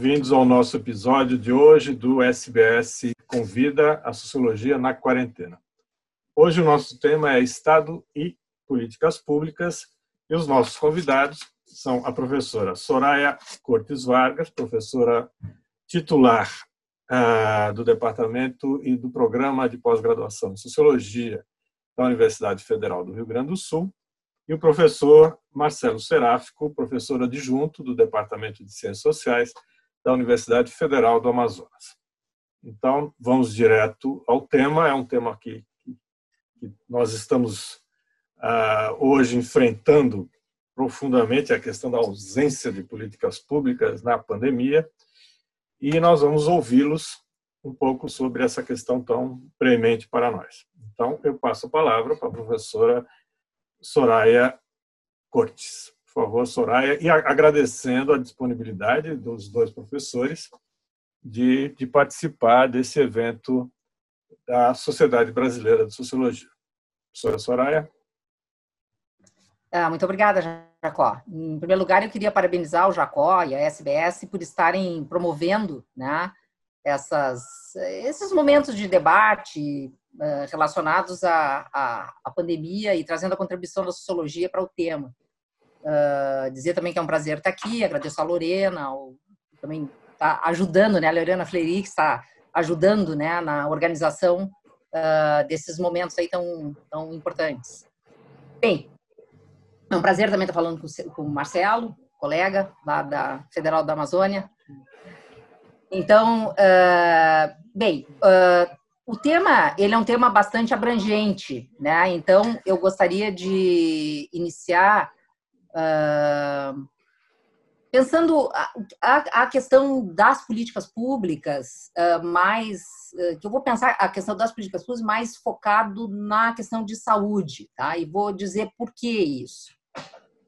Bem-vindos ao nosso episódio de hoje do SBS Convida a Sociologia na Quarentena. Hoje o nosso tema é Estado e Políticas Públicas e os nossos convidados são a professora Soraya Cortes Vargas, professora titular uh, do Departamento e do Programa de Pós-Graduação em Sociologia da Universidade Federal do Rio Grande do Sul, e o professor Marcelo Seráfico, professor adjunto do Departamento de Ciências Sociais da Universidade Federal do Amazonas. Então, vamos direto ao tema. É um tema que, que nós estamos uh, hoje enfrentando profundamente a questão da ausência de políticas públicas na pandemia e nós vamos ouvi-los um pouco sobre essa questão tão premente para nós. Então, eu passo a palavra para a professora Soraya Cortes. Por favor, Soraya, e agradecendo a disponibilidade dos dois professores de, de participar desse evento da Sociedade Brasileira de Sociologia. Professora Soraya. Ah, muito obrigada, Jacó. Em primeiro lugar, eu queria parabenizar o Jacó e a SBS por estarem promovendo né, essas, esses momentos de debate uh, relacionados à, à, à, pandemia e trazendo a contribuição da sociologia para o tema. Uh, dizer também que é um prazer estar aqui, agradeço a Lorena, ao, também está ajudando, né, a Lorena Fleiri, que está ajudando né, na organização uh, desses momentos aí tão, tão importantes. Bem, é um prazer também estar falando com, com o Marcelo, colega lá da Federal da Amazônia. Então, uh, bem, o tema ele é um tema bastante abrangente, né? Então, eu gostaria de iniciar uh, pensando a, a, a, questão das políticas públicas mais que eu vou pensar a questão das políticas públicas mais focado na questão de saúde, tá? E vou dizer por que isso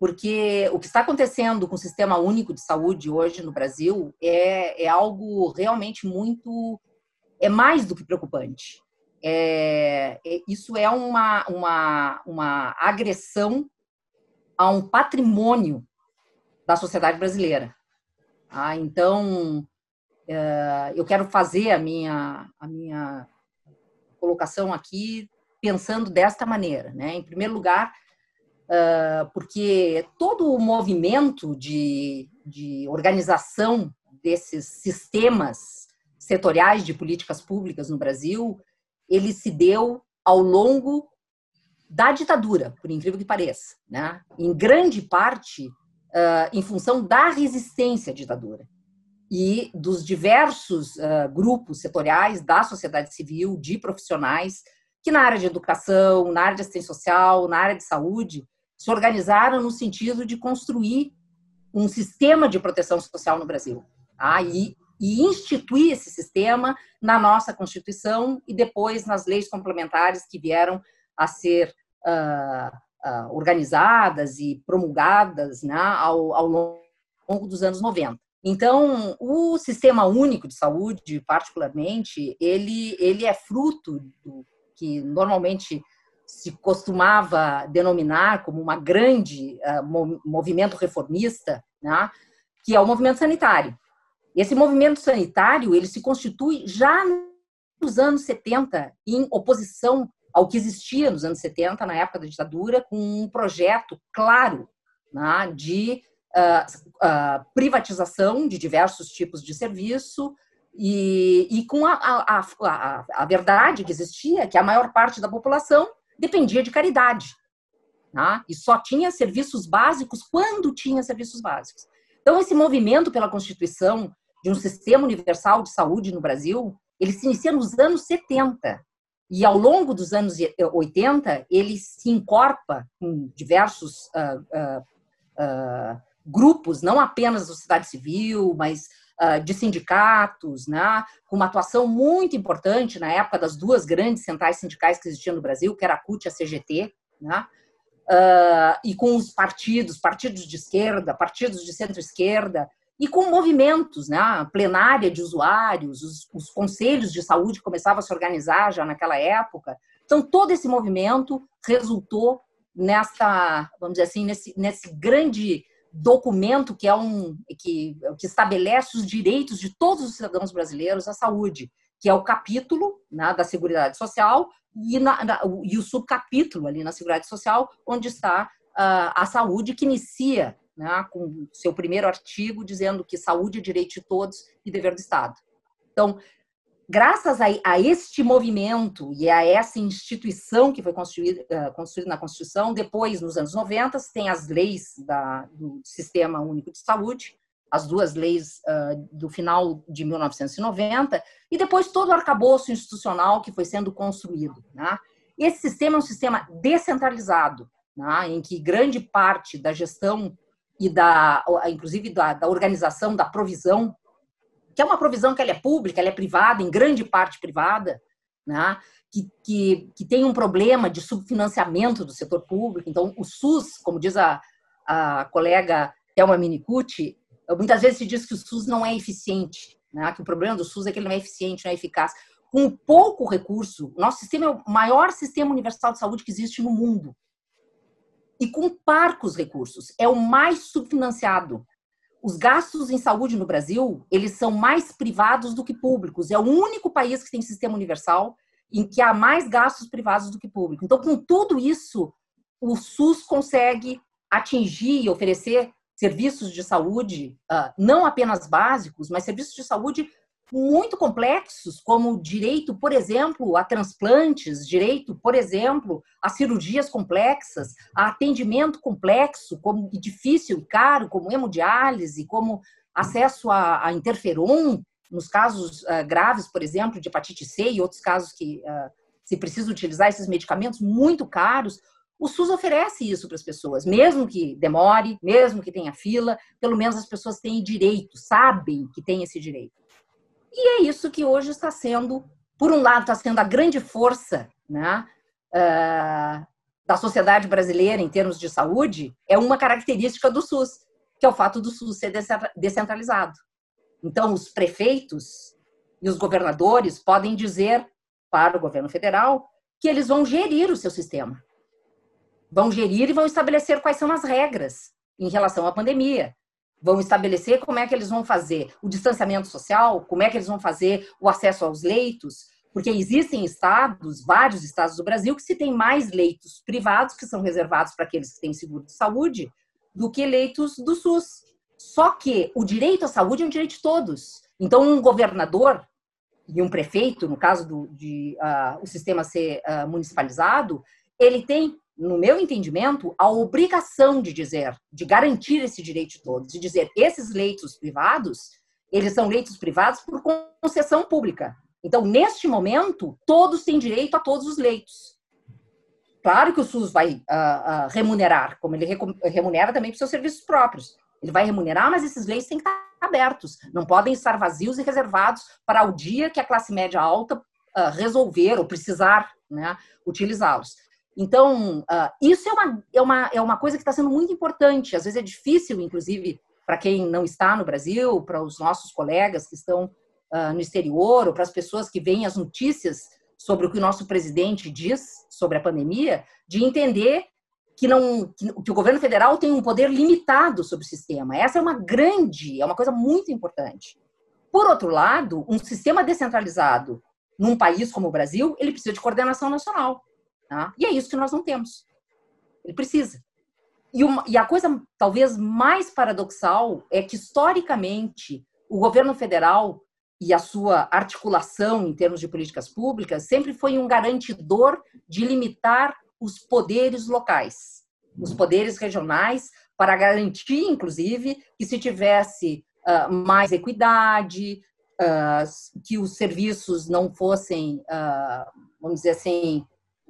porque o que está acontecendo com o Sistema Único de Saúde hoje no Brasil é, é algo realmente muito. é mais do que preocupante. É, é, isso é uma, uma, uma agressão a um patrimônio da sociedade brasileira. Ah, então, é, eu quero fazer a minha, a minha colocação aqui pensando desta maneira. Né? Em primeiro lugar, uh, porque todo o movimento de, de organização desses sistemas setoriais de políticas públicas no Brasil, ele se deu ao longo da ditadura, por incrível que pareça, né? em grande parte uh, em função da resistência à ditadura e dos diversos uh, grupos setoriais da sociedade civil, de profissionais, que na área de educação, na área de assistência social, na área de saúde, se organizaram no sentido de construir um sistema de proteção social no Brasil. Tá? E, e instituir esse sistema na nossa Constituição e depois nas leis complementares que vieram a ser uh, organizadas e promulgadas né, ao, ao longo dos anos 90. Então, o Sistema Único de Saúde, particularmente, ele, ele é fruto do que normalmente se costumava denominar como uma grande uh, movimento reformista, né, que é o movimento sanitário. Esse movimento sanitário ele se constitui já nos anos 70 em oposição ao que existia nos anos 70, na época da ditadura, com um projeto claro né, de uh, uh, privatização de diversos tipos de serviço e, e com a, a, a, a verdade que existia, que a maior parte da população dependia de caridade. Tá? E só tinha serviços básicos quando tinha serviços básicos. Então, esse movimento pela constituição de um sistema universal de saúde no Brasil, ele se inicia nos anos 70. E ao longo dos anos 80, ele se encorpa com diversos uh, uh, uh, grupos, não apenas da sociedade civil, mas de sindicatos, né, com uma atuação muito importante na época das duas grandes centrais sindicais que existiam no Brasil, que era a CUT e a CGT, né, e com os partidos, partidos de esquerda, partidos de centro-esquerda, e com movimentos, né, a plenária de usuários, os, os conselhos de saúde começavam a se organizar já naquela época. Então, todo esse movimento resultou nessa, vamos dizer assim, nesse, nesse grande documento que é um que, que estabelece os direitos de todos os cidadãos brasileiros à saúde, que é o capítulo né, da Seguridade Social e, na, na, e o subcapítulo ali na Seguridade Social, onde está uh, a saúde, que inicia né, com seu primeiro artigo dizendo que saúde é direito de todos e dever do Estado. Então, graças a, a, este movimento e a essa instituição que foi construída, uh, construída na Constituição, depois, nos anos 90, tem as leis da, do Sistema Único de Saúde, as duas leis uh, do final de 1990, e depois todo o arcabouço institucional que foi sendo construído. Né? Esse sistema é um sistema descentralizado, né? em que grande parte da gestão e da, inclusive da, da organização, da provisão que é uma provisão que ela é pública, ela é privada, em grande parte privada, né? que, que, que tem um problema de subfinanciamento do setor público. Então, o SUS, como diz a, a colega Thelma Minicucci, muitas vezes se diz que o SUS não é eficiente, né? que o problema do SUS é que ele não é eficiente, não é eficaz. Com pouco recurso, nosso sistema é o maior sistema universal de saúde que existe no mundo. E com parcos recursos, é o mais subfinanciado os gastos em saúde no Brasil, eles são mais privados do que públicos. É o único país que tem sistema universal em que há mais gastos privados do que públicos. Então, com tudo isso, o SUS consegue atingir e oferecer serviços de saúde, ah, não apenas básicos, mas serviços de saúde muito complexos, como direito, por exemplo, a transplantes, direito, por exemplo, a cirurgias complexas, a atendimento complexo, como e difícil, caro, como hemodiálise, como acesso a, a interferon, nos casos uh, graves, por exemplo, de hepatite C e outros casos que uh, se precisa utilizar esses medicamentos muito caros, o SUS oferece isso para as pessoas, mesmo que demore, mesmo que tenha fila, pelo menos as pessoas têm direito, sabem que têm esse direito. E é isso que hoje está sendo, por um lado, está sendo a grande força né, uh, da sociedade brasileira em termos de saúde, é uma característica do SUS, que é o fato do SUS ser descentralizado. Então, os prefeitos e os governadores podem dizer para o governo federal que eles vão gerir o seu sistema. Vão gerir e vão estabelecer quais são as regras em relação à pandemia vão estabelecer como é que eles vão fazer o distanciamento social, como é que eles vão fazer o acesso aos leitos, porque existem estados, vários estados do Brasil, que se tem mais leitos privados, que são reservados para aqueles que têm seguro de saúde, do que leitos do SUS. Só que o direito à saúde é um direito de todos. Então, um governador e um prefeito, no caso do, de uh, o sistema ser uh, municipalizado, ele tem no meu entendimento, a obrigação de dizer, de garantir esse direito de todos, de dizer esses leitos privados, eles são leitos privados por concessão pública. Então, neste momento, todos têm direito a todos os leitos. Claro que o SUS vai uh, uh, remunerar, como ele remunera também para seus serviços próprios. Ele vai remunerar, mas esses leitos têm que estar abertos, não podem estar vazios e reservados para o dia que a classe média alta uh, resolver ou precisar né, utilizá-los. Então, uh, isso é uma, é, uma, é uma coisa que está sendo muito importante. Às vezes é difícil, inclusive, para quem não está no Brasil, para os nossos colegas que estão uh, no exterior, ou para as pessoas que veem as notícias sobre o que o nosso presidente diz sobre a pandemia, de entender que, não, que, que o governo federal tem um poder limitado sobre o sistema. Essa é uma grande, é uma coisa muito importante. Por outro lado, um sistema descentralizado num país como o Brasil, ele precisa de coordenação nacional. Tá? E é isso que nós não temos. Ele precisa. E, uma, e a coisa talvez mais paradoxal é que, historicamente, o governo federal e a sua articulação em termos de políticas públicas sempre foi um garantidor de limitar os poderes locais, os poderes regionais, para garantir, inclusive, que se tivesse uh, mais equidade, uh, que os serviços não fossem, uh, vamos dizer assim,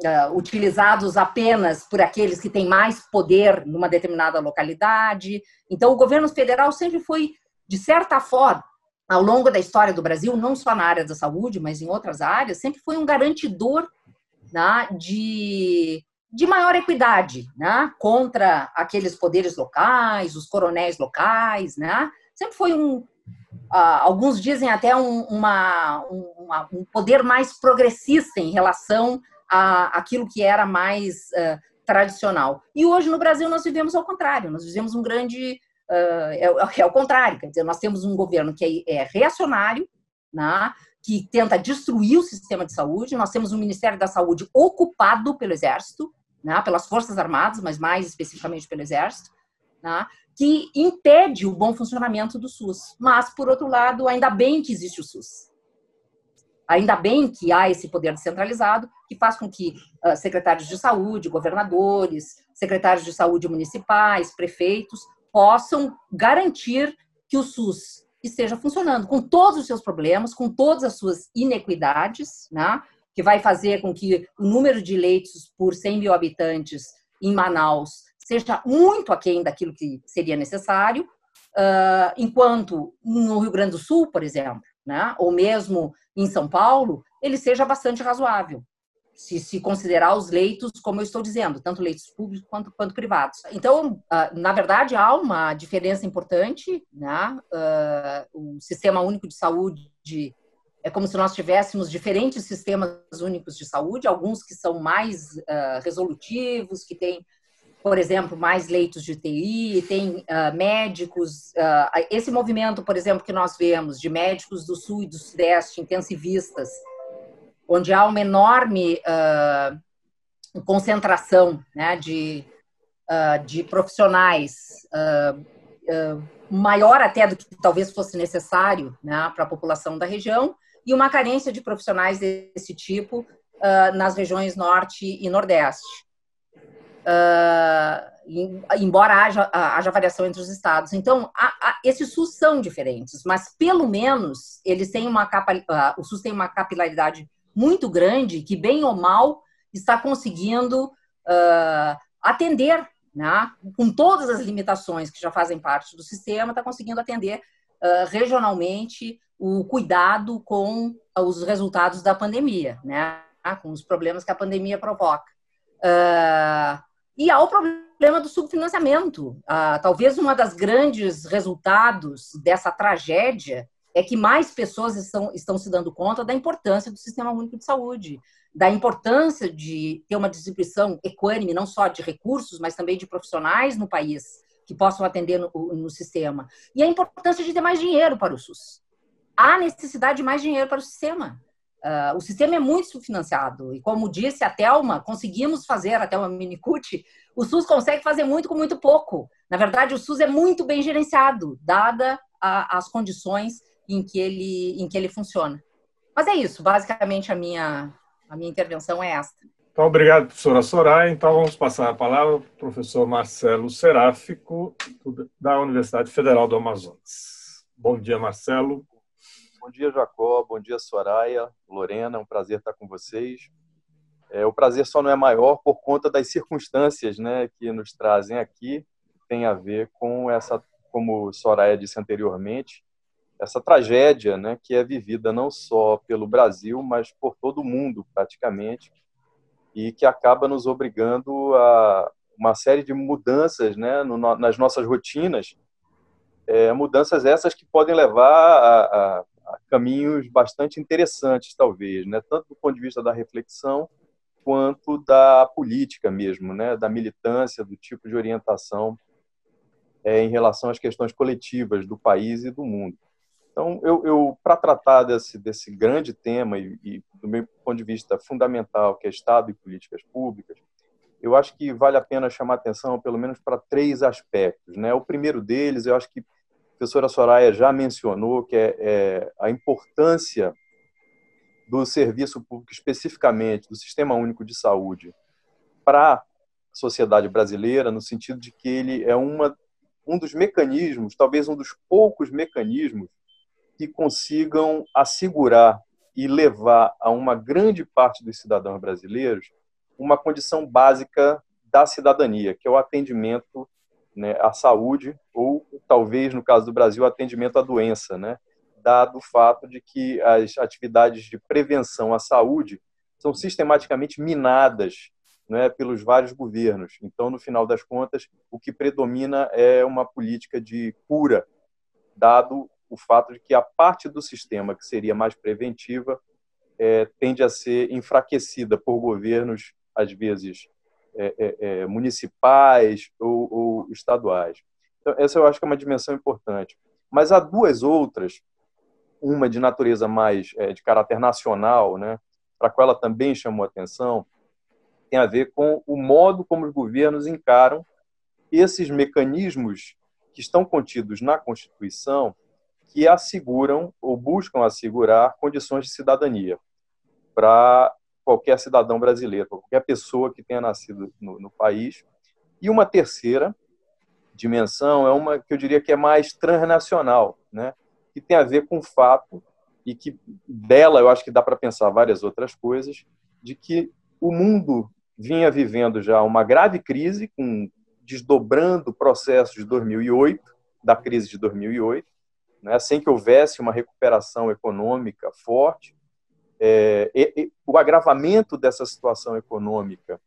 uh, utilizados apenas por aqueles que têm mais poder numa determinada localidade. Então, o governo federal sempre foi, de certa forma, ao longo da história do Brasil, não só na área da saúde, mas em outras áreas, sempre foi um garantidor né, de, de maior equidade né, contra aqueles poderes locais, os coronéis locais. Né? Sempre foi um, Uh, alguns dizem até um, uma, uma, um poder mais progressista em relação a, aquilo que era mais uh, tradicional. E hoje no Brasil nós vivemos ao contrário, nós vivemos um grande uh, é, é o contrário, quer dizer, nós temos um governo que é, é reacionário, né, que tenta destruir o sistema de saúde, nós temos um Ministério da Saúde ocupado pelo Exército, né, pelas Forças Armadas, mas mais especificamente pelo Exército, né, que impede o bom funcionamento do SUS. Mas, por outro lado, ainda bem que existe o SUS. Ainda bem que há esse poder descentralizado que faz com que uh, secretários de saúde, governadores, secretários de saúde municipais, prefeitos possam garantir que o SUS esteja funcionando com todos os seus problemas, com todas as suas inequidades, né? que vai fazer com que o número de leitos por 100 mil habitantes em Manaus seja muito aquém daquilo que seria necessário, uh, enquanto no Rio Grande do Sul, por exemplo, né? ou mesmo em São Paulo, ele seja bastante razoável se, se considerar os leitos, como eu estou dizendo, tanto leitos públicos quanto, quanto privados. Então, uh, na verdade, há uma diferença importante, né? Uh, o Sistema Único de Saúde é como se nós tivéssemos diferentes sistemas únicos de saúde, alguns que são mais uh, resolutivos, que têm, por exemplo, mais leitos de TI, tem médicos. esse movimento, por exemplo, que nós vemos de médicos do Sul e do Sudeste, intensivistas, onde há uma enorme uh, concentração né, de, uh, de profissionais, uh, maior até do que talvez fosse necessário né, para a população da região, e uma carência de profissionais desse tipo nas regiões norte e nordeste. Embora haja, haja variação entre os estados. Então, a, a, esses SUS são diferentes, mas pelo menos eles têm uma capa, o SUS tem uma capilaridade muito grande que, bem ou mal, está conseguindo uh, atender, né? com todas as limitações que já fazem parte do sistema, está conseguindo atender uh, regionalmente o cuidado com os resultados da pandemia, né? com os problemas que a pandemia provoca. Uh, e há o problema do subfinanciamento. Uh, talvez uma das grandes resultados dessa tragédia é que mais pessoas estão, estão se dando conta da importância do Sistema Único de Saúde, da importância de ter uma distribuição equânime, não só de recursos, mas também de profissionais no país que possam atender no, no sistema. E a importância de ter mais dinheiro para o SUS. Há necessidade de mais dinheiro para o sistema. Uh, o sistema é muito subfinanciado. E como disse a Thelma, conseguimos fazer, a Thelma Minicucci, o SUS consegue fazer muito com muito pouco. Na verdade, o SUS é muito bem gerenciado, dada a, as condições em que ele, em que ele funciona. Mas é isso, basicamente a minha, a minha intervenção é esta. Então, obrigado, professora Soraya. Então, vamos passar a palavra ao professor Marcelo Seráfico, da Universidade Federal do Amazonas. Bom dia, Marcelo. Bom dia, Jacó. Bom dia, Soraya, Lorena. É um prazer estar com vocês. É, o prazer só não é maior por conta das circunstâncias né, que nos trazem aqui. Tem a ver com essa, como Soraya disse anteriormente, essa tragédia né, que é vivida não só pelo Brasil, mas por todo o mundo, praticamente, e que acaba nos obrigando a uma série de mudanças né, no, nas nossas rotinas, é, mudanças essas que podem levar a, a, caminhos bastante interessantes, talvez, né, tanto do ponto de vista da reflexão, quanto da política mesmo, né, da militância, do tipo de orientação é, em relação às questões coletivas do país e do mundo. Então, eu, eu para tratar desse, desse grande tema e, e, do meu ponto de vista fundamental, que é Estado e políticas públicas, eu acho que vale a pena chamar atenção, pelo menos, para três aspectos. Né? O primeiro deles, eu acho que professora Soraya já mencionou, que é, é a importância do serviço público, especificamente do Sistema Único de Saúde, para a sociedade brasileira, no sentido de que ele é uma, um dos mecanismos, talvez um dos poucos mecanismos que consigam assegurar e levar a uma grande parte dos cidadãos brasileiros uma condição básica da cidadania, que é o atendimento né, saúde, ou talvez, no caso do Brasil, atendimento à doença, né, dado o fato de que as atividades de prevenção à saúde são sistematicamente minadas né, pelos vários governos. Então, no final das contas, o que predomina é uma política de cura, dado o fato de que a parte do sistema que seria mais preventiva é, tende a ser enfraquecida por governos, às vezes, é, é, é municipais ou, ou, estaduais. Então, essa eu acho que é uma dimensão importante. Mas há duas outras, uma de natureza mais é, de caráter nacional, né, para a qual ela também chamou atenção, tem a ver com o modo como os governos encaram esses mecanismos que estão contidos na Constituição que asseguram ou buscam assegurar condições de cidadania para qualquer cidadão brasileiro, qualquer pessoa que tenha nascido no, no, país. E uma terceira dimensão é uma que eu diria que é mais transnacional, né? que tem a ver com o fato, e que dela eu acho que dá para pensar várias outras coisas, de que o mundo vinha vivendo já uma grave crise, com desdobrando o processo de 2008, da crise de 2008, né, sem que houvesse uma recuperação econômica forte. É, e, o agravamento dessa situação econômica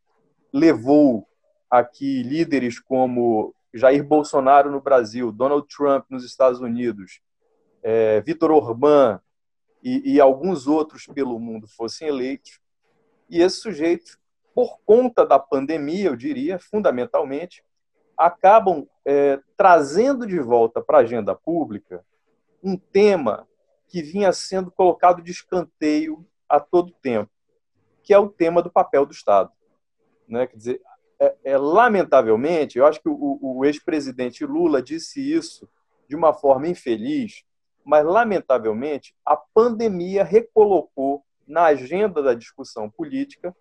levou a que líderes como Jair Bolsonaro no Brasil, Donald Trump nos Estados Unidos, é, Vitor Orbán e, e alguns outros pelo mundo fossem eleitos. E esses sujeitos, por conta da pandemia, eu diria, fundamentalmente, acabam é, trazendo de volta para a agenda pública um tema que vinha sendo colocado de escanteio a todo tempo, que é o tema do papel do Estado. Né? Quer dizer, é, é lamentavelmente, eu acho que o, o ex-presidente Lula disse isso de uma forma infeliz, mas lamentavelmente a pandemia recolocou na agenda da discussão política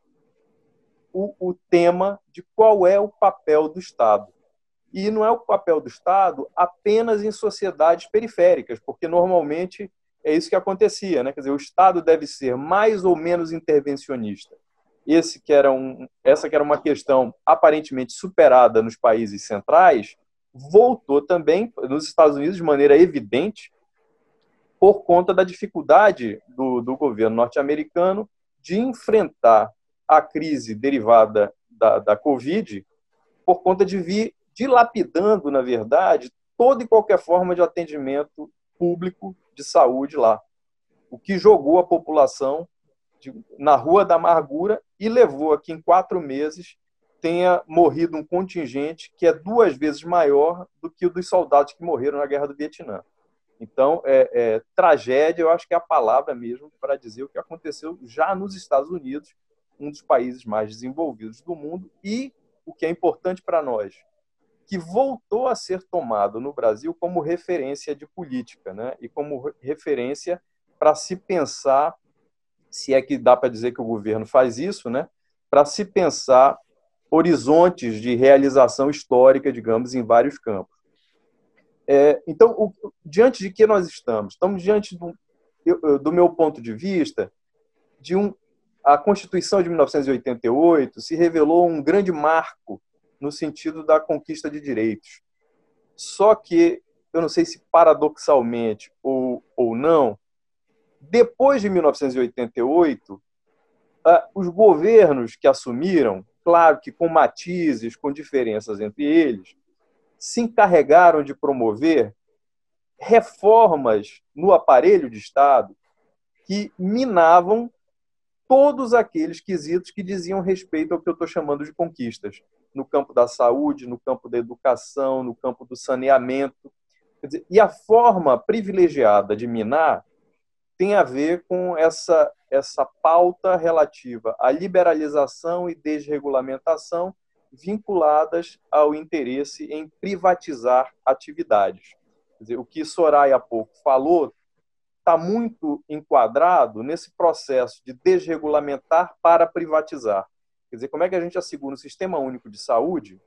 o, o tema de qual é o papel do Estado. E não é o papel do Estado apenas em sociedades periféricas, porque normalmente é isso que acontecia, né? Quer dizer, o Estado deve ser mais ou menos intervencionista. Esse que era um, essa que era uma questão aparentemente superada nos países centrais, voltou também nos Estados Unidos de maneira evidente por conta da dificuldade do, do governo norte-americano de enfrentar a crise derivada da, da Covid por conta de vir dilapidando, na verdade, toda e qualquer forma de atendimento público de saúde lá. O que jogou a população na rua da amargura e levou a que em quatro meses tenha morrido um contingente que é duas vezes maior do que o dos soldados que morreram na Guerra do Vietnã. Então, é, é, tragédia, eu acho que é a palavra mesmo para dizer o que aconteceu já nos Estados Unidos, um dos países mais desenvolvidos do mundo, e o que é importante para nós, que voltou a ser tomado no Brasil como referência de política, né? e como referência para se pensar, se é que dá para dizer que o governo faz isso, né? para se pensar horizontes de realização histórica, digamos, em vários campos. É, então, o, diante de que nós estamos? Estamos diante do, do meu ponto de vista, de um a Constituição de 1988 se revelou um grande marco no sentido da conquista de direitos. Só que, eu não sei se paradoxalmente ou, ou não, depois de 1988, ah, os governos que assumiram, claro que com matizes, com diferenças entre eles, se encarregaram de promover reformas no aparelho de Estado que minavam todos aqueles quesitos que diziam respeito ao que eu estou chamando de conquistas no campo da saúde, no campo da educação, no campo do saneamento. Dizer, e a forma privilegiada de minar tem a ver com essa, essa pauta relativa à liberalização e desregulamentação vinculadas ao interesse em privatizar atividades. Dizer, o que Soraya há pouco falou está muito enquadrado nesse processo de desregulamentar para privatizar. Quer dizer, como é que a gente assegura um sistema único de saúde,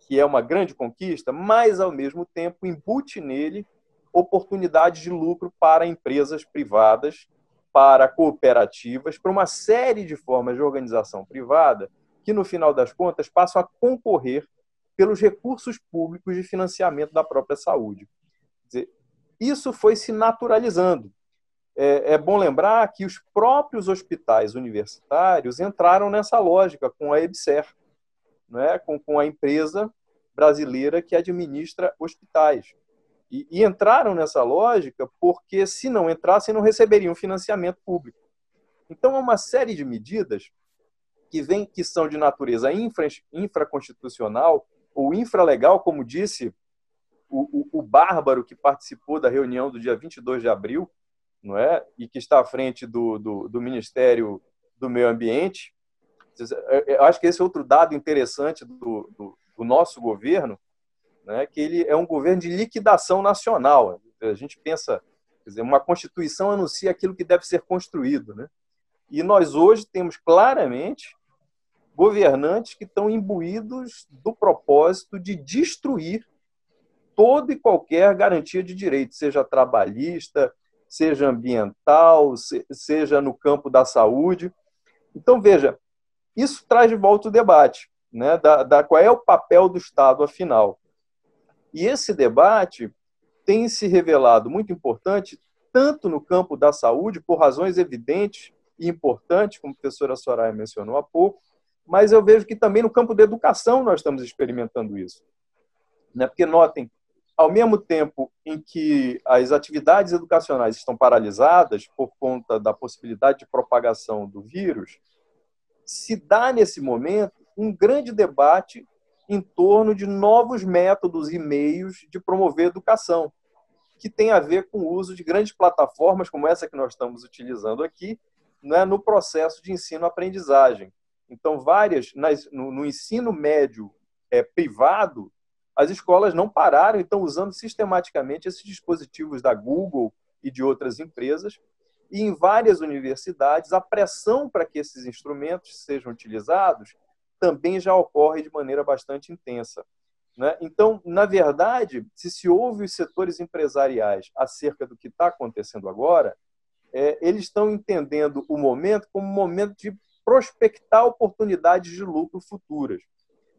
que é uma grande conquista, mas, ao mesmo tempo, embute nele oportunidades de lucro para empresas privadas, para cooperativas, para uma série de formas de organização privada que, no final das contas, passam a concorrer pelos recursos públicos de financiamento da própria saúde. Dizer, isso foi se naturalizando é, é bom lembrar que os próprios hospitais universitários entraram nessa lógica com a EBSER, né, com, com a empresa brasileira que administra hospitais. E, e, entraram nessa lógica porque, se não entrassem, não receberiam financiamento público. Então, há uma série de medidas que, vem, que são de natureza infra, infraconstitucional ou infralegal, como disse o, o, o bárbaro que participou da reunião do dia 22 de abril, não é? E que está à frente do, do, do Ministério do Meio Ambiente. Eu acho que esse é outro dado interessante do, do, do nosso governo, né? Que ele é um governo de liquidação nacional. A gente pensa, quer dizer, uma constituição anuncia aquilo que deve ser construído, né? E nós hoje temos claramente governantes que estão imbuídos do propósito de destruir toda e qualquer garantia de direito, seja trabalhista, seja ambiental, seja no campo da saúde. Então, veja, isso traz de volta o debate, né, da, da qual é o papel do Estado, afinal. E esse debate tem se revelado muito importante, tanto no campo da saúde, por razões evidentes e importantes, como a professora Soraya mencionou há pouco, mas eu vejo que também no campo da educação nós estamos experimentando isso. Né? Porque, notem, ao mesmo tempo em que as atividades educacionais estão paralisadas por conta da possibilidade de propagação do vírus, se dá nesse momento um grande debate em torno de novos métodos e meios de promover educação, que tem a ver com o uso de grandes plataformas como essa que nós estamos utilizando aqui, né, no processo de ensino-aprendizagem. Então, várias, no, no ensino médio é, privado, as escolas não pararam e estão usando sistematicamente esses dispositivos da Google e de outras empresas. E em várias universidades, a pressão para que esses instrumentos sejam utilizados também já ocorre de maneira bastante intensa. Né? Então, na verdade, se se ouve os setores empresariais acerca do que está acontecendo agora, é, eles estão entendendo o momento como um momento de prospectar oportunidades de lucro futuras.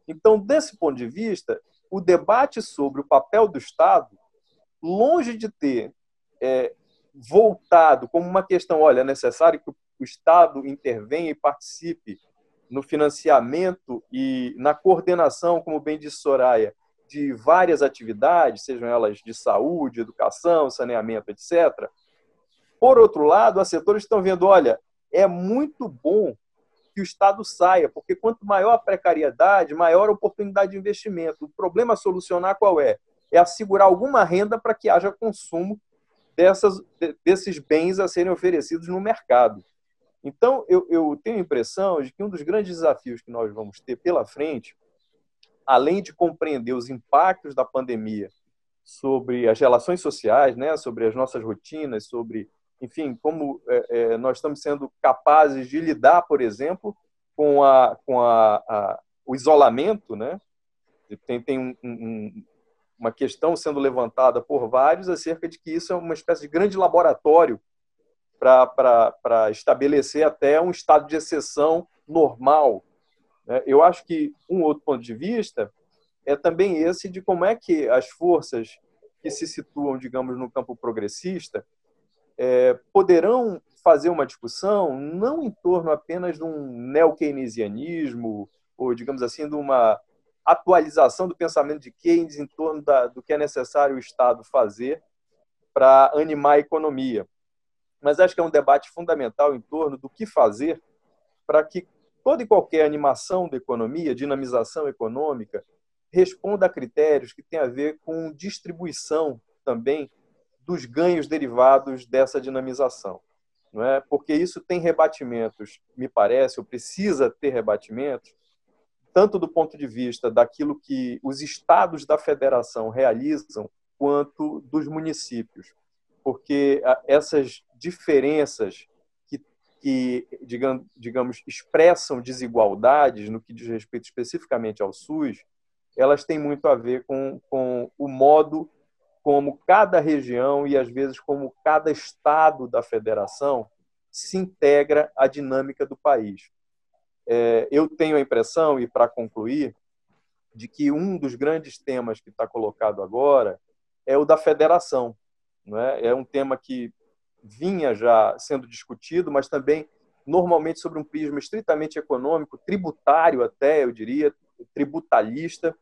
Então, desse ponto de vista, o debate sobre o papel do Estado, longe de ter é, voltado como uma questão, olha, é necessário que o Estado intervenha e participe no financiamento e na coordenação, como bem disse Soraya, de várias atividades, sejam elas de saúde, educação, saneamento, etc. Por outro lado, os setores estão vendo, olha, é muito bom que o Estado saia, porque quanto maior a precariedade, maior a oportunidade de investimento. O problema a solucionar qual é? É assegurar alguma renda para que haja consumo dessas, desses bens a serem oferecidos no mercado. Então, eu, eu tenho a impressão de que um dos grandes desafios que nós vamos ter pela frente, além de compreender os impactos da pandemia sobre as relações sociais, né, sobre as nossas rotinas, sobre enfim, como é, é, nós estamos sendo capazes de lidar, por exemplo, com, a, com a, a o isolamento, né? Tem, tem um, um, uma questão sendo levantada por vários acerca de que isso é uma espécie de grande laboratório para estabelecer até um estado de exceção normal. Né? Eu acho que um outro ponto de vista é também esse de como é que as forças que se situam, digamos, no campo progressista, é, poderão fazer uma discussão não em torno apenas de um neo-keynesianismo, ou, digamos assim, de uma atualização do pensamento de Keynes em torno da, do que é necessário o Estado fazer para animar a economia. Mas acho que é um debate fundamental em torno do que fazer para que toda e qualquer animação da economia, dinamização econômica, responda a critérios que têm a ver com distribuição também dos ganhos derivados dessa dinamização. Não é? Porque isso tem rebatimentos, me parece, ou precisa ter rebatimentos, tanto do ponto de vista daquilo que os estados da federação realizam, quanto dos municípios. Porque ah, essas diferenças que, que digamos, expressam desigualdades no que diz respeito especificamente ao SUS, elas têm muito a ver com, com o modo como cada região e às vezes como cada estado da federação se integra à dinâmica do país. É, eu tenho a impressão, e para concluir, de que um dos grandes temas que está colocado agora é o da federação. Não é? é um tema que vinha já sendo discutido, mas também normalmente sobre um prisma estritamente econômico, tributário até, eu diria, tributalista,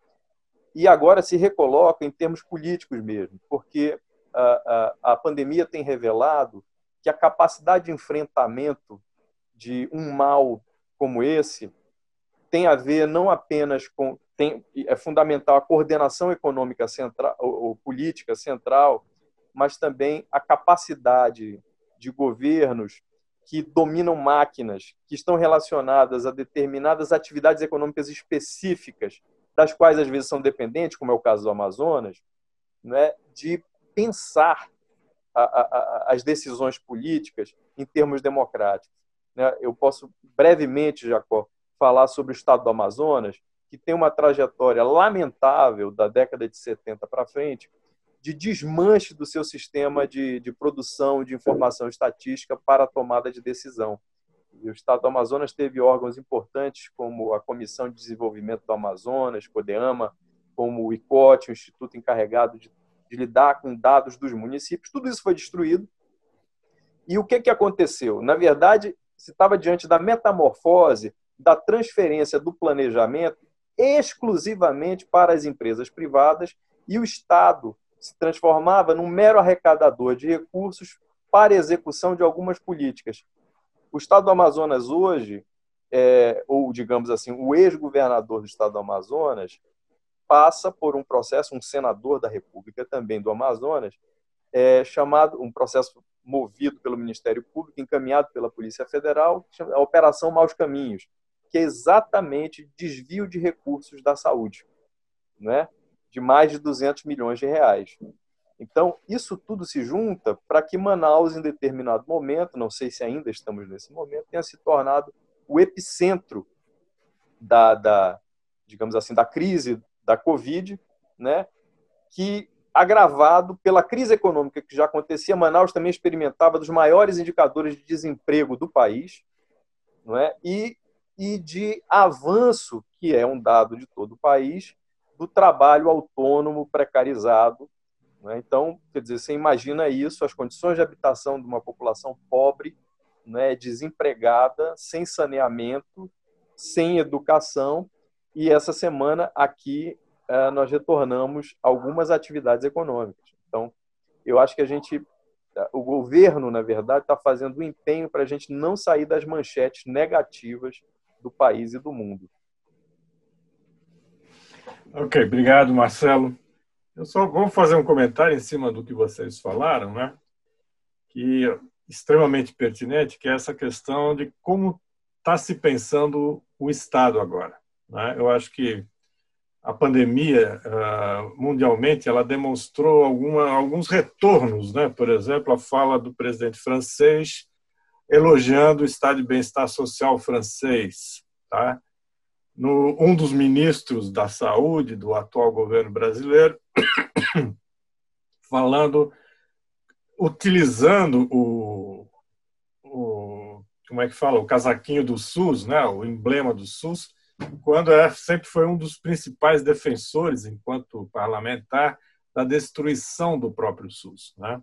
e agora se recoloca em termos políticos mesmo, porque a, a, a pandemia tem revelado que a capacidade de enfrentamento de um mal como esse tem a ver não apenas com tem, é fundamental a coordenação econômica central, ou política central, mas também a capacidade de governos que dominam máquinas que estão relacionadas a determinadas atividades econômicas específicas, das quais às vezes são dependentes, como é o caso do Amazonas, né, de pensar a, a, as decisões políticas em termos democráticos. Né? Eu posso brevemente, Jacó, falar sobre o estado do Amazonas, que tem uma trajetória lamentável da década de 70 para frente, de desmanche do seu sistema de, de produção de informação estatística para a tomada de decisão. O Estado do Amazonas teve órgãos importantes como a Comissão de Desenvolvimento do Amazonas, CODEAMA, como o ICOT, o Instituto encarregado de, de lidar com dados dos municípios. Tudo isso foi destruído. E o que, que aconteceu? Na verdade, se estava diante da metamorfose, da transferência do planejamento exclusivamente para as empresas privadas e o Estado se transformava num mero arrecadador de recursos para execução de algumas políticas. O Estado do Amazonas hoje, é, ou digamos assim, o ex-governador do Estado do Amazonas, passa por um processo, um senador da República também do Amazonas, é, chamado, um processo movido pelo Ministério Público, encaminhado pela Polícia Federal, a Operação Maus Caminhos, que é exatamente desvio de recursos da saúde, né? de mais de 200 milhões de reais. Então, isso tudo se junta para que Manaus, em determinado momento, não sei se ainda estamos nesse momento, tenha se tornado o epicentro da, da digamos assim, da crise da Covid, né? que agravado pela crise econômica que já acontecia, Manaus também experimentava dos maiores indicadores de desemprego do país, não é? E e de avanço, que é um dado de todo o país, do trabalho autônomo precarizado. Né? Então, quer dizer, você imagina isso, as condições de habitação de uma população pobre, né, desempregada, sem saneamento, sem educação. E essa semana aqui eh, nós retornamos algumas atividades econômicas. Então, eu acho que a gente, o governo, na verdade, está fazendo um empenho para a gente não sair das manchetes negativas do país e do mundo. Ok, obrigado, Marcelo. Eu só vou fazer um comentário em cima do que vocês falaram, né? Que é extremamente pertinente, que é essa questão de como está se pensando o Estado agora. Né? Eu acho que a pandemia uh, mundialmente ela demonstrou alguma, alguns retornos, né? Por exemplo, a fala do presidente francês elogiando o estado de bem-estar social francês, tá? No, um dos ministros da saúde do atual governo brasileiro falando, utilizando o, o, como é que fala, o casaquinho do SUS, né, o emblema do SUS, quando é, sempre foi um dos principais defensores, enquanto parlamentar, da destruição do próprio SUS, né?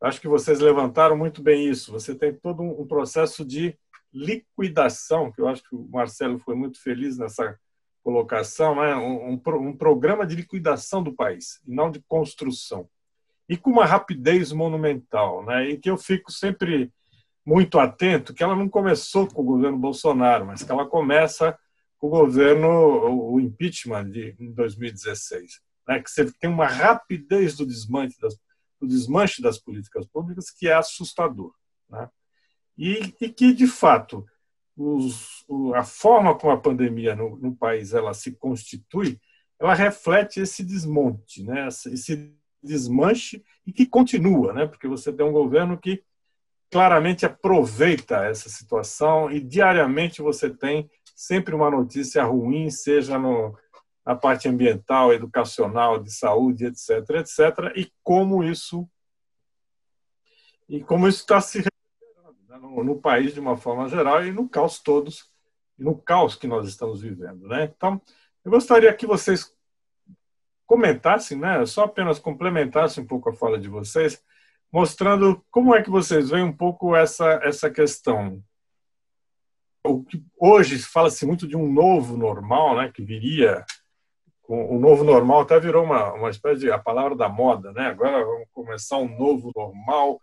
Acho que vocês levantaram muito bem isso. Você tem todo um processo de liquidação, que eu acho que o Marcelo foi muito feliz nessa colocação, né? um, um, um programa de liquidação do país, e não de construção. E com uma rapidez monumental, né? e que eu fico sempre muito atento, que ela não começou com o governo Bolsonaro, mas que ela começa com o governo, o impeachment de em 2016, né? que você tem uma rapidez do desmanche das do desmanche das políticas públicas que é assustador. Né? E, e, que, de fato, os, a forma como a pandemia no, no, país ela se constitui, ela reflete esse desmonte, né? esse desmanche e que continua, né? porque você tem um governo que claramente aproveita essa situação e diariamente você tem sempre uma notícia ruim, seja no, a parte ambiental, educacional, de saúde, etc., etc., e como isso e como isso está se no, no, país de uma forma geral e no caos todos, no caos que nós estamos vivendo, né? Então, eu gostaria que vocês comentassem, né? Só apenas complementassem um pouco a fala de vocês, mostrando como é que vocês veem um pouco essa essa questão o que hoje fala-se muito de um novo normal, né, que viria o novo normal até virou uma, uma espécie de a palavra da moda, né? Agora vamos começar um novo normal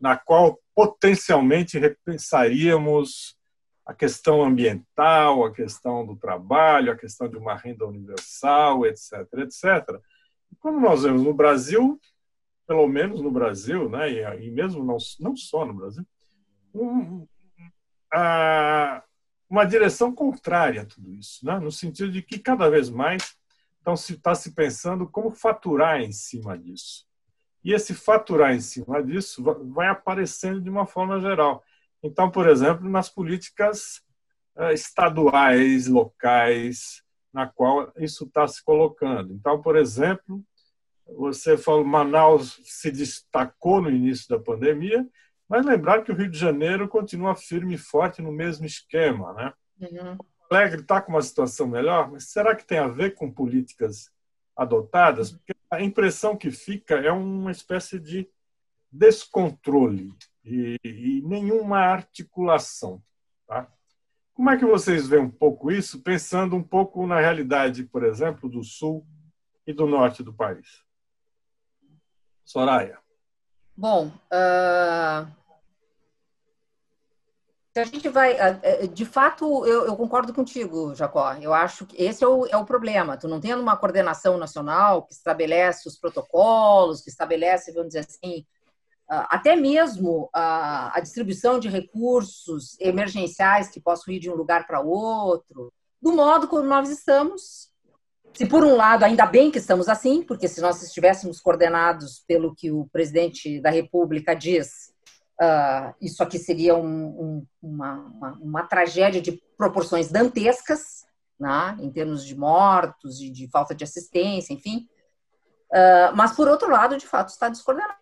na qual potencialmente repensaríamos a questão ambiental, a questão do trabalho, a questão de uma renda universal, etc, etc. Como nós vemos no Brasil, pelo menos no Brasil, né, e, mesmo não, não só no Brasil, um, a, uma direção contrária a tudo isso, né, no sentido de que cada vez mais então se está se pensando como faturar em cima disso. E esse faturar em cima disso vai aparecendo de uma forma geral. Então, por exemplo, nas políticas eh, estaduais, locais, na qual isso está se colocando. Então, por exemplo, você falou Manaus se destacou no início da pandemia, mas lembrar que o Rio de Janeiro continua firme e forte no mesmo esquema, né? Uhum. Alegre está com uma situação melhor, mas será que tem a ver com políticas adotadas? Porque a impressão que fica é uma espécie de descontrole e, e nenhuma articulação. Tá? Como é que vocês veem um pouco isso, pensando um pouco na realidade, por exemplo, do sul e do norte do país? Soraya. Bom, uh, a gente vai, de fato, eu, eu, concordo contigo, Jacó. Eu acho que esse é o, é o problema. Tu não tendo uma coordenação nacional que estabelece os protocolos, que estabelece, vamos dizer assim, até mesmo a, a distribuição de recursos emergenciais que possam ir de um lugar para outro, do modo como nós estamos. Se por um lado, ainda bem que estamos assim, porque se nós estivéssemos coordenados pelo que o presidente da República diz, Uh, isso aqui seria um, um, uma, uma, uma, tragédia de proporções dantescas, né, em termos de mortos e de falta de assistência, enfim. Uh, mas, por outro lado, de fato, está descoordenado.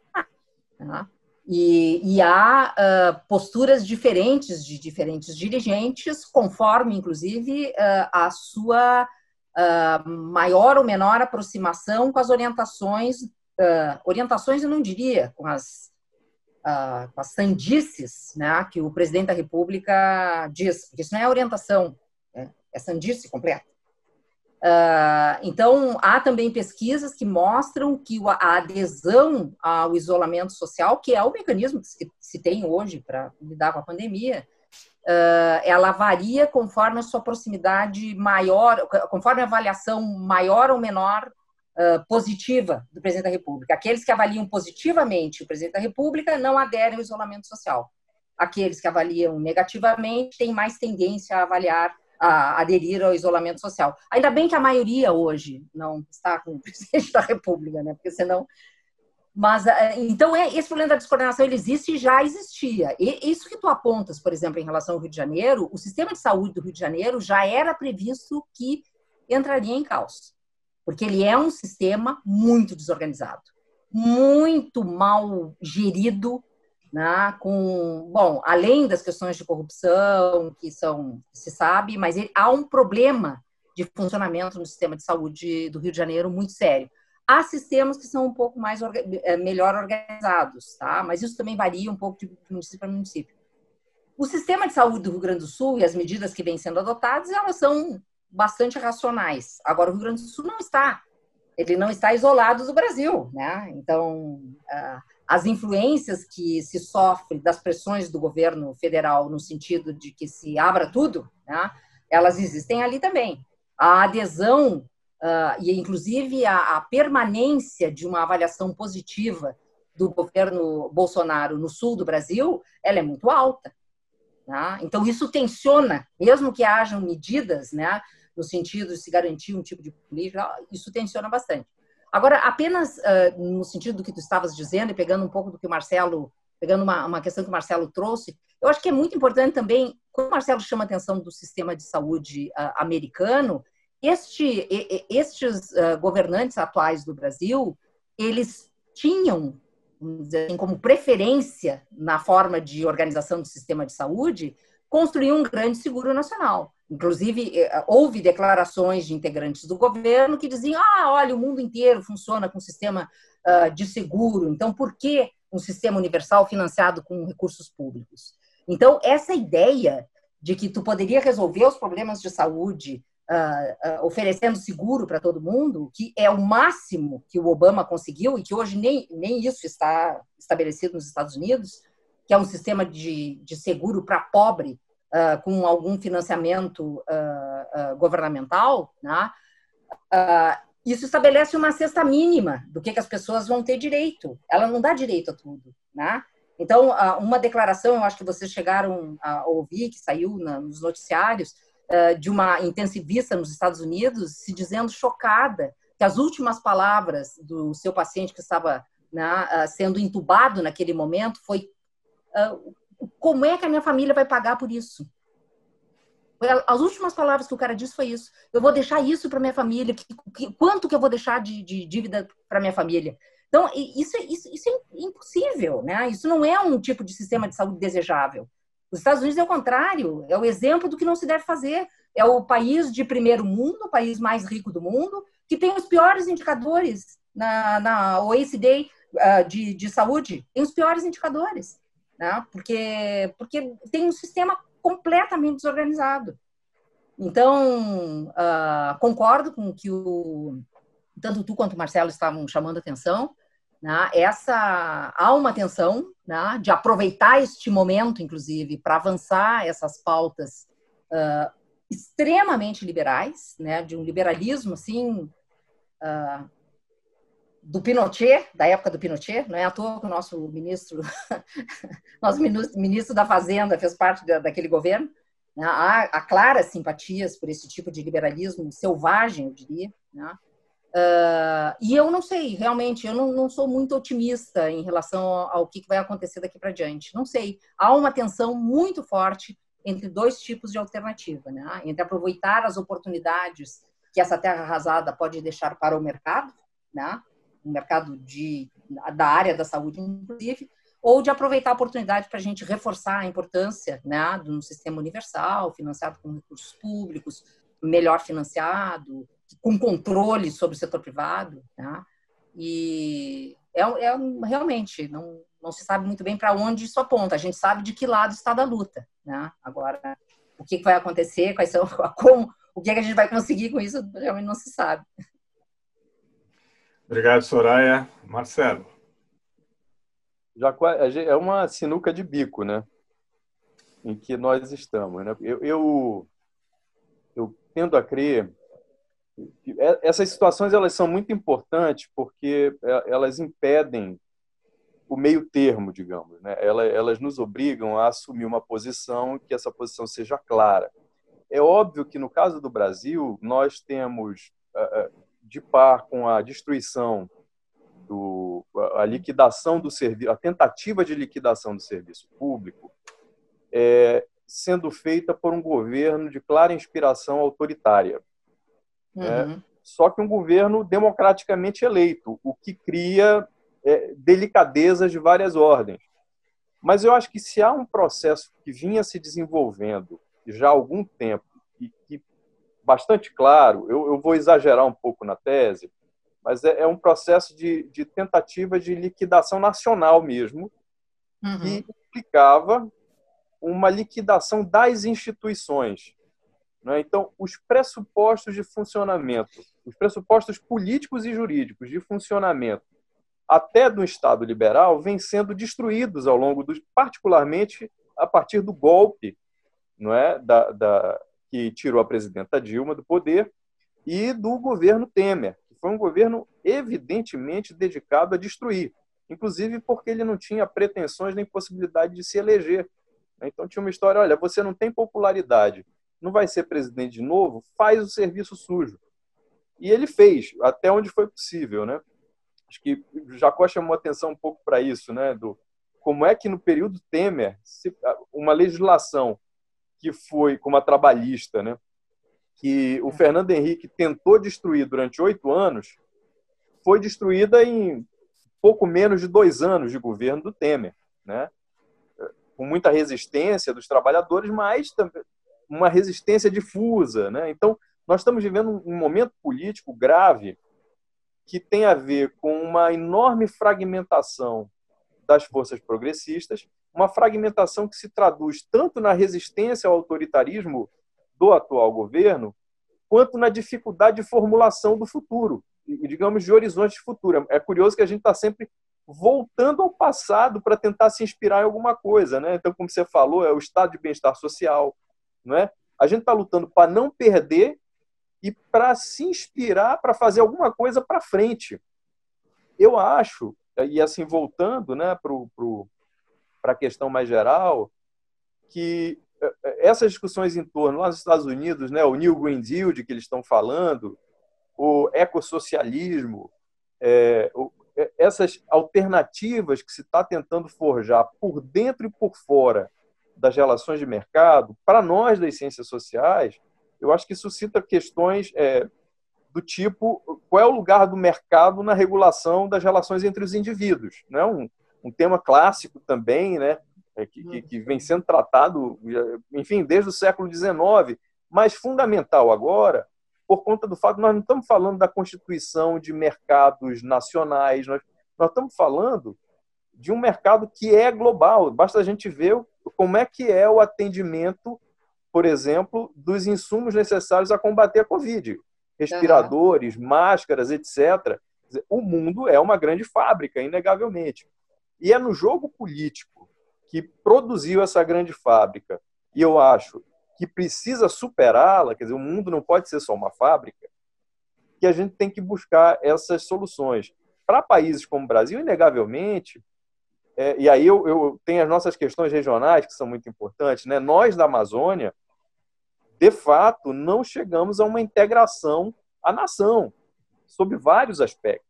Né? E, e, há uh, posturas diferentes de diferentes dirigentes, conforme, inclusive, a sua maior ou menor aproximação com as orientações, orientações eu não diria, com as uh, com as sandices né, que o presidente da República diz, porque isso não é orientação, né, é sandice completa. Uh, então, há também pesquisas que mostram que a adesão ao isolamento social, que é o mecanismo que se tem hoje para lidar com a pandemia, uh, ela varia conforme a sua proximidade maior, conforme a avaliação maior ou menor positiva do presidente da República. Aqueles que avaliam positivamente o presidente da República não aderem ao isolamento social. Aqueles que avaliam negativamente têm mais tendência a avaliar, a aderir ao isolamento social. Ainda bem que a maioria hoje não está com o presidente da República, né? Porque senão mas então é esse problema da descoordenação ele existe e já existia. E isso que tu apontas, por exemplo, em relação ao Rio de Janeiro, o sistema de saúde do Rio de Janeiro já era previsto que entraria em caos porque ele é um sistema muito desorganizado, muito mal gerido, né, com, bom, além das questões de corrupção, que são, se sabe, mas ele, há um problema de funcionamento no sistema de saúde do Rio de Janeiro muito sério. Há sistemas que são um pouco mais eh, melhor organizados, tá? Mas isso também varia um pouco de município para município. O sistema de saúde do Rio Grande do Sul e as medidas que vêm sendo adotadas, elas são bastante racionais. Agora, o Rio Grande do Sul não está. Ele não está isolado do Brasil, né? Então, as influências que se sofre das pressões do governo federal no sentido de que se abra tudo, né? Elas existem ali também. A adesão e, inclusive, a, a permanência de uma avaliação positiva do governo Bolsonaro no sul do Brasil, ela é muito alta. Né? Então, isso tensiona, mesmo que hajam medidas né, no sentido de se garantir um tipo de política, isso tensiona bastante. Agora, apenas uh, no sentido do que tu estavas dizendo e pegando um pouco do que o Marcelo, pegando uma, uma questão que o Marcelo trouxe, eu acho que é muito importante também, quando o Marcelo chama a atenção do sistema de saúde uh, americano, este, estes uh, governantes atuais do Brasil, eles tinham, assim, como preferência na forma de organização do sistema de saúde, construir um grande seguro nacional. Inclusive, eh, houve declarações de integrantes do governo que diziam: ah, olha, o mundo inteiro funciona com sistema uh, de seguro, então por que um sistema universal financiado com recursos públicos? Então, essa ideia de que tu poderia resolver os problemas de saúde uh, uh, oferecendo seguro para todo mundo, que é o máximo que o Obama conseguiu e que hoje nem, nem isso está estabelecido nos Estados Unidos, que é um sistema de, de seguro para pobre uh, com algum financiamento uh, governamental, né? isso estabelece uma cesta mínima do que, que as pessoas vão ter direito. Ela não dá direito a tudo, né? Então, uma declaração, eu acho que vocês chegaram a ouvir, que saiu nos noticiários, de uma intensivista nos Estados Unidos, se dizendo chocada que as últimas palavras do seu paciente que estava né, sendo entubado naquele momento foi como é que a minha família vai pagar por isso? As últimas palavras que o cara disse foi isso. Eu vou deixar isso para minha família. Que, que, quanto que eu vou deixar de, de dívida para minha família? Então, isso, isso, isso é impossível, né? Isso não é um tipo de sistema de saúde desejável. Os Estados Unidos é o contrário, é o exemplo do que não se deve fazer. É o país de primeiro mundo, o país mais rico do mundo, que tem os piores indicadores na, na OECD uh, de, de saúde, tem os piores indicadores, né? porque, porque tem um sistema completamente desorganizado. Então, uh, concordo com que o, tanto tu quanto o Marcelo estavam chamando atenção. Né? Essa, há uma tensão né, de aproveitar este momento, inclusive, para avançar essas pautas uh, extremamente liberais, né, de um liberalismo assim uh, do Pinochet, da época do Pinochet, não é à toa que o nosso ministro, nosso ministro da Fazenda fez parte da, daquele governo. Né? Há, há, claras simpatias por esse tipo de liberalismo selvagem, eu diria. Né? Uh, e eu não sei, realmente, eu não, não, sou muito otimista em relação ao, ao que vai acontecer daqui para diante. Não sei. Há uma tensão muito forte entre dois tipos de alternativa, né? entre aproveitar as oportunidades que essa terra arrasada pode deixar para o mercado, né? O mercado de, da área da saúde, inclusive, ou de aproveitar a oportunidade para a gente reforçar a importância né, de um sistema universal, financiado com recursos públicos, melhor financiado, com controle sobre o setor privado. Né? E é, é realmente, não, não se sabe muito bem para onde isso aponta. A gente sabe de que lado está da luta. Né? Agora, o que vai acontecer, quais são, como, o que, é que a gente vai conseguir com isso, realmente não se sabe. Obrigado, Soraya. Marcelo. Já é uma sinuca de bico, né? Em que nós estamos, né? Eu, eu, eu tendo a crer que essas situações elas são muito importantes porque é, elas impedem o meio termo, digamos, né? Elas, elas nos obrigam a assumir uma posição que essa posição seja clara. É óbvio que no caso do Brasil nós temos de par com a destruição do a liquidação do serviço, a tentativa de liquidação do serviço público, é, sendo feita por um governo de clara inspiração autoritária. Né? Uhum. Só que um governo democraticamente eleito, o que cria é, delicadezas de várias ordens. Mas eu acho que se há um processo que vinha se desenvolvendo já há algum tempo bastante claro. Eu, eu vou exagerar um pouco na tese, mas é, é um processo de, de, tentativa de liquidação nacional mesmo, uhum. que implicava uma liquidação das instituições. Né? Então, os pressupostos de funcionamento, os pressupostos políticos e jurídicos de funcionamento até do Estado liberal vêm sendo destruídos ao longo dos, particularmente a partir do golpe, não é, da, da que tirou a presidenta Dilma do poder, e do governo Temer, que foi um governo evidentemente dedicado a destruir, inclusive porque ele não tinha pretensões nem possibilidade de se eleger. Então tinha uma história: olha, você não tem popularidade, não vai ser presidente de novo, faz o serviço sujo. E ele fez, até onde foi possível, né? Acho que Jacó chamou atenção um pouco para isso, né? Do como é que no período Temer uma legislação que foi como a trabalhista, né? que o Fernando Henrique tentou destruir durante oito anos, foi destruída em pouco menos de dois anos de governo do Temer, né? com muita resistência dos trabalhadores, mas também uma resistência difusa. Né? Então, nós estamos vivendo um momento político grave que tem a ver com uma enorme fragmentação das forças progressistas uma fragmentação que se traduz tanto na resistência ao autoritarismo do atual governo, quanto na dificuldade de formulação do futuro, digamos, de horizonte de futuro. É curioso que a gente está sempre voltando ao passado para tentar se inspirar em alguma coisa, né? Então, como você falou, é o estado de bem-estar social, não é? A gente está lutando para não perder e para se inspirar para fazer alguma coisa para frente. Eu acho, e assim voltando, né, para a questão mais geral, que eh, eh, essas discussões em torno lá nos Estados Unidos, né, o New Green Deal de que eles estão falando, o ecossocialismo, é, o, essas alternativas que se está tentando forjar por dentro e por fora das relações de mercado, para nós das ciências sociais, eu acho que suscita questões é, do tipo qual é o lugar do mercado na regulação das relações entre os indivíduos. Né? Um, um tema clássico também, né? É, que, que, vem sendo tratado, enfim, desde o século XIX, mas fundamental agora, por conta do fato que nós não estamos falando da constituição de mercados nacionais, nós, nós estamos falando de um mercado que é global. Basta a gente ver como é que é o atendimento, por exemplo, dos insumos necessários a combater a Covid. Respiradores, uhum. máscaras, etc. O mundo é uma grande fábrica, inegavelmente. E é no jogo político que produziu essa grande fábrica, e eu acho que precisa superá-la, quer dizer, o mundo não pode ser só uma fábrica, que a gente tem que buscar essas soluções. Para países como o Brasil, inegavelmente, é, e aí eu, eu tenho as nossas questões regionais que são muito importantes, né? Nós da Amazônia, de fato, não chegamos a uma integração à nação, sob vários aspectos,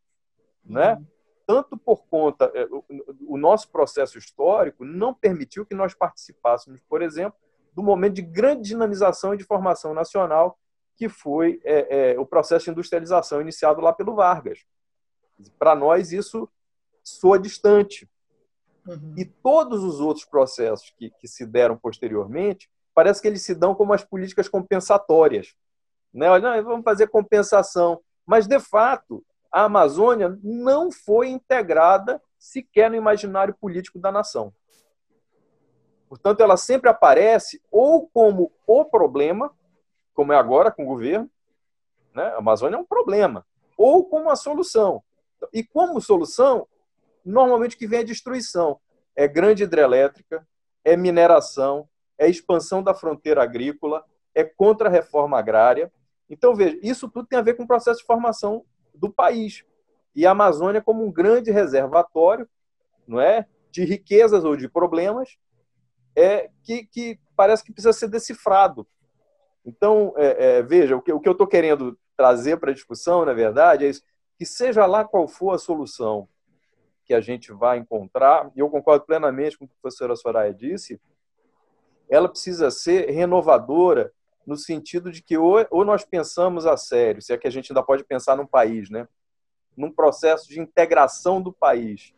né? Uhum tanto por conta, é, o nosso processo histórico não permitiu que nós participássemos, por exemplo, do momento de grande dinamização e de formação nacional, que foi é, é, o processo de industrialização iniciado lá pelo Vargas. Para nós, isso soa distante. Uhum. E todos os outros processos que, que se deram posteriormente, parece que eles se dão como as políticas compensatórias. Né? Olha, vamos fazer compensação. Mas, de fato, a Amazônia não foi integrada sequer no imaginário político da nação. Portanto, ela sempre aparece ou como o problema, como é agora com o governo, né? a Amazônia é um problema, ou como a solução. E como solução, normalmente que vem a destruição. É grande hidrelétrica, é mineração, é expansão da fronteira agrícola, é contra a reforma agrária. Então, veja, isso tudo tem a ver com o processo de formação do país. E a Amazônia como um grande reservatório não é, de riquezas ou de problemas é que, que parece que precisa ser decifrado. Então, é, é, veja, o que, o que eu estou querendo trazer para a discussão, na verdade, é isso, que seja lá qual for a solução que a gente vai encontrar, e eu concordo plenamente com o que a professora Soraya disse, ela precisa ser renovadora no sentido de que ou, ou nós pensamos a sério, se é que a gente ainda pode pensar num país, né? num processo de integração do país,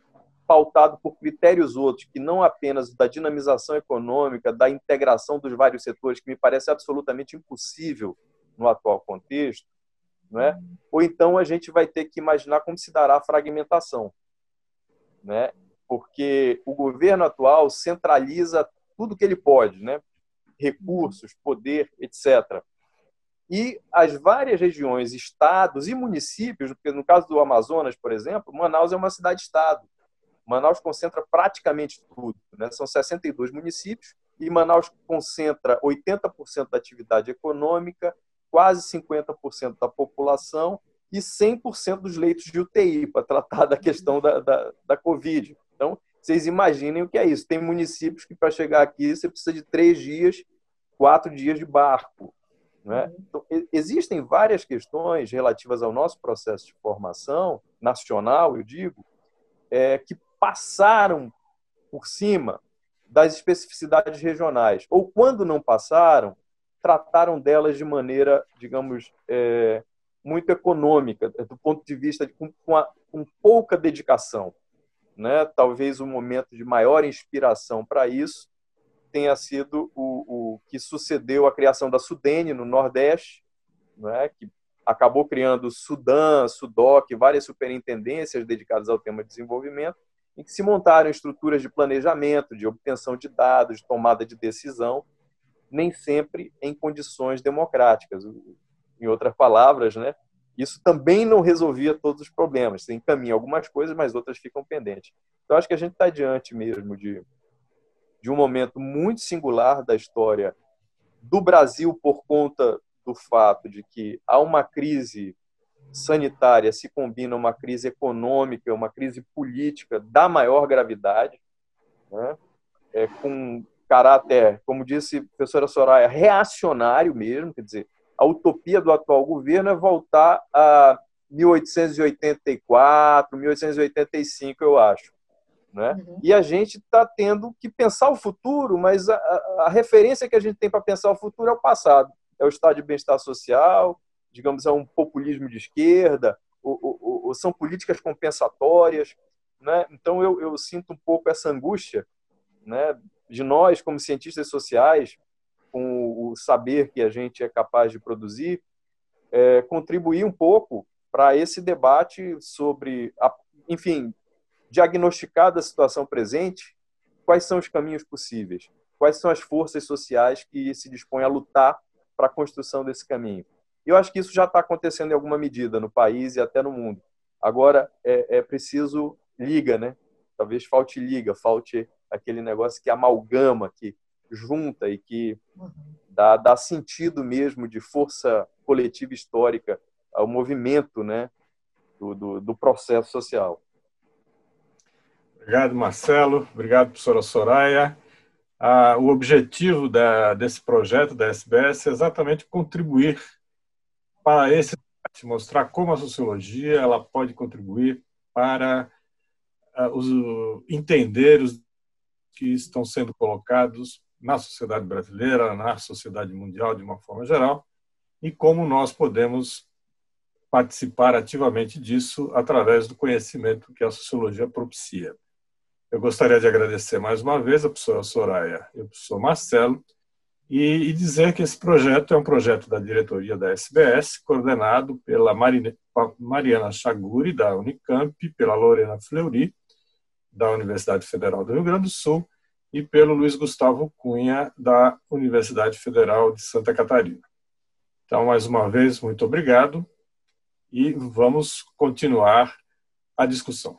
pautado por critérios outros, que não apenas da dinamização econômica, da integração dos vários setores, que me parece absolutamente impossível no atual contexto, não é? ou então a gente vai ter que imaginar como se dará a fragmentação. Né? Porque o governo atual centraliza tudo que ele pode, né? Recursos, poder, etc. E as várias regiões, estados e municípios, porque no caso do Amazonas, por exemplo, Manaus é uma cidade-estado. Manaus concentra praticamente tudo. Né? São 62 municípios e Manaus concentra 80% da atividade econômica, quase 50% da população e 100% dos leitos de UTI para tratar da questão da, da, da Covid. Então, vocês imaginem o que é isso. Tem municípios que para chegar aqui você precisa de três dias, quatro dias de barco. Né? Uhum. Então, existem várias questões relativas ao nosso processo de formação nacional, eu digo, é, que passaram por cima das especificidades regionais, ou quando não passaram, trataram delas de maneira, digamos, é, muito econômica, do ponto de vista de, com, com, a, com pouca dedicação né, talvez o momento de maior inspiração para isso tenha sido o, o, que sucedeu a criação da Sudene no Nordeste, né, que acabou criando Sudã, Sudoc, várias superintendências dedicadas ao tema de desenvolvimento, em que se montaram estruturas de planejamento, de obtenção de dados, de tomada de decisão, nem sempre em condições democráticas. Em outras palavras, né, Isso também não resolvia todos os problemas. Você encaminha algumas coisas, mas outras ficam pendentes. Então, acho que a gente está diante mesmo de, de um momento muito singular da história do Brasil por conta do fato de que há uma crise sanitária se combina uma crise econômica, uma crise política da maior gravidade, né? é, com caráter, como disse a professora Soraya, reacionário mesmo, quer dizer, a utopia do atual governo é voltar a 1884, 1885, eu acho. Né? Uhum. E a gente está tendo que pensar o futuro, mas a, a, referência que a gente tem para pensar o futuro é o passado. É o estado de bem-estar social, digamos, é um populismo de esquerda, ou, ou, ou são políticas compensatórias. Né? Então, eu, eu sinto um pouco essa angústia né, de nós, como cientistas sociais, com o saber que a gente é capaz de produzir, é, contribuir um pouco para esse debate sobre, a, enfim, diagnosticar da situação presente, quais são os caminhos possíveis, quais são as forças sociais que se dispõem a lutar para a construção desse caminho. Eu acho que isso já está acontecendo em alguma medida no país e até no mundo. Agora é, é preciso liga, né? Talvez falte liga, falte aquele negócio que amalgama, que junta e que uhum. dá, dá sentido mesmo de força coletiva histórica ao movimento né, do, do, do processo social. Obrigado, Marcelo. Obrigado, professora Soraya. Ah, o objetivo da, desse projeto da SBS é exatamente contribuir para esse mostrar como a sociologia ela pode contribuir para uh, os, entender os que estão sendo colocados na sociedade brasileira, na sociedade mundial de uma forma geral, e como nós podemos participar ativamente disso através do conhecimento que a sociologia propicia. Eu gostaria de agradecer mais uma vez a professora Soraya e o professor Marcelo e, dizer que esse projeto é um projeto da diretoria da SBS, coordenado pela Mariana Chaguri, da Unicamp, pela Lorena Fleury, da Universidade Federal do Rio Grande do Sul, e pelo Luiz Gustavo Cunha, da Universidade Federal de Santa Catarina. Então, mais uma vez, muito obrigado e vamos continuar a discussão.